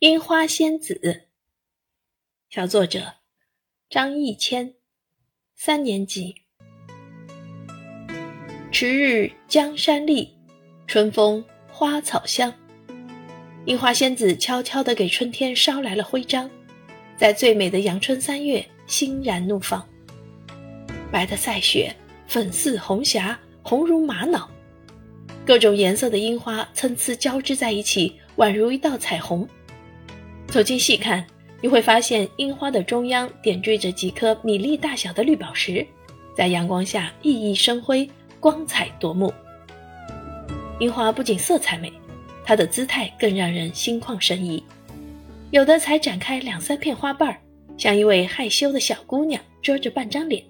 樱花仙子，小作者张艺谦，三年级。迟日江山丽，春风花草香。樱花仙子悄悄地给春天捎来了徽章，在最美的阳春三月欣然怒放。白的赛雪，粉似红霞，红如玛瑙，各种颜色的樱花参差交织在一起，宛如一道彩虹。走近细看，你会发现樱花的中央点缀着几颗米粒大小的绿宝石，在阳光下熠熠生辉，光彩夺目。樱花不仅色彩美，它的姿态更让人心旷神怡。有的才展开两三片花瓣儿，像一位害羞的小姑娘遮着半张脸，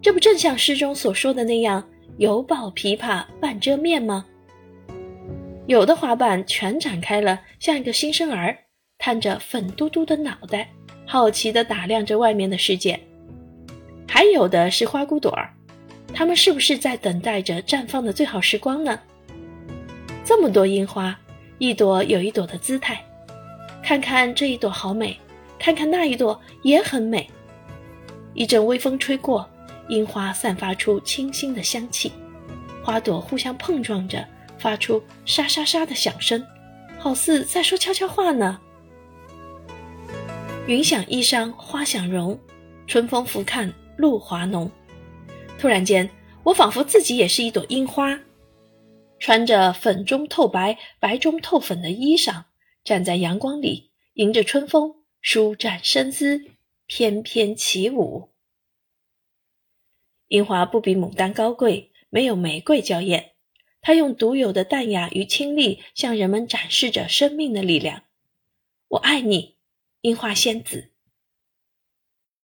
这不正像诗中所说的那样“犹抱琵琶半遮面”吗？有的花瓣全展开了，像一个新生儿。探着粉嘟嘟的脑袋，好奇地打量着外面的世界。还有的是花骨朵儿，它们是不是在等待着绽放的最好时光呢？这么多樱花，一朵有一朵的姿态。看看这一朵好美，看看那一朵也很美。一阵微风吹过，樱花散发出清新的香气，花朵互相碰撞着，发出沙沙沙的响声，好似在说悄悄话呢。云想衣裳花想容，春风拂看露华浓。突然间，我仿佛自己也是一朵樱花，穿着粉中透白、白中透粉的衣裳，站在阳光里，迎着春风，舒展身姿，翩翩起舞。樱花不比牡丹高贵，没有玫瑰娇艳，它用独有的淡雅与清丽，向人们展示着生命的力量。我爱你。樱花仙子。